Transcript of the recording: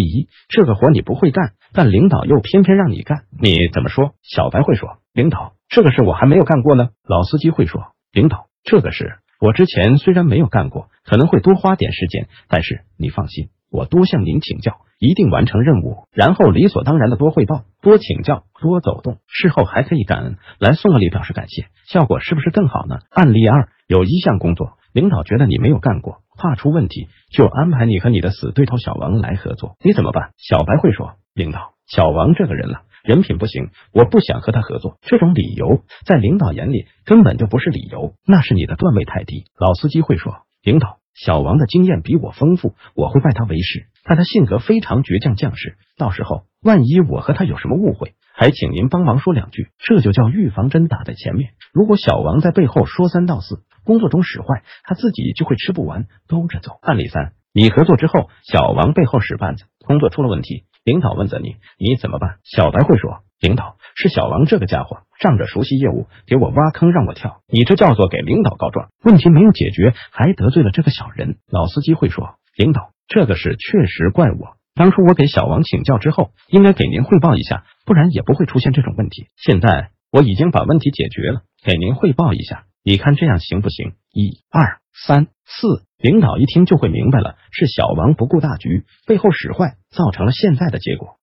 第一，这个活你不会干，但领导又偏偏让你干，你怎么说？小白会说，领导，这个事我还没有干过呢。老司机会说，领导，这个事我之前虽然没有干过，可能会多花点时间，但是你放心，我多向您请教，一定完成任务，然后理所当然的多汇报、多请教、多走动，事后还可以感恩，来送个礼表示感谢，效果是不是更好呢？案例二，有一项工作，领导觉得你没有干过，怕出问题，就安排你和你的死对头小王来合作，你怎么办？小白会说，领导，小王这个人了。人品不行，我不想和他合作。这种理由在领导眼里根本就不是理由，那是你的段位太低。老司机会说，领导，小王的经验比我丰富，我会拜他为师，但他性格非常倔强，将士。到时候万一我和他有什么误会，还请您帮忙说两句，这就叫预防针打在前面。如果小王在背后说三道四，工作中使坏，他自己就会吃不完兜着走。案例三，你合作之后，小王背后使绊子，工作出了问题。领导问责你，你怎么办？小白会说：“领导是小王这个家伙，仗着熟悉业务给我挖坑让我跳，你这叫做给领导告状。问题没有解决，还得罪了这个小人。”老司机会说：“领导，这个事确实怪我，当初我给小王请教之后，应该给您汇报一下，不然也不会出现这种问题。现在我已经把问题解决了，给您汇报一下，你看这样行不行？”一二三四。领导一听就会明白了，是小王不顾大局，背后使坏，造成了现在的结果。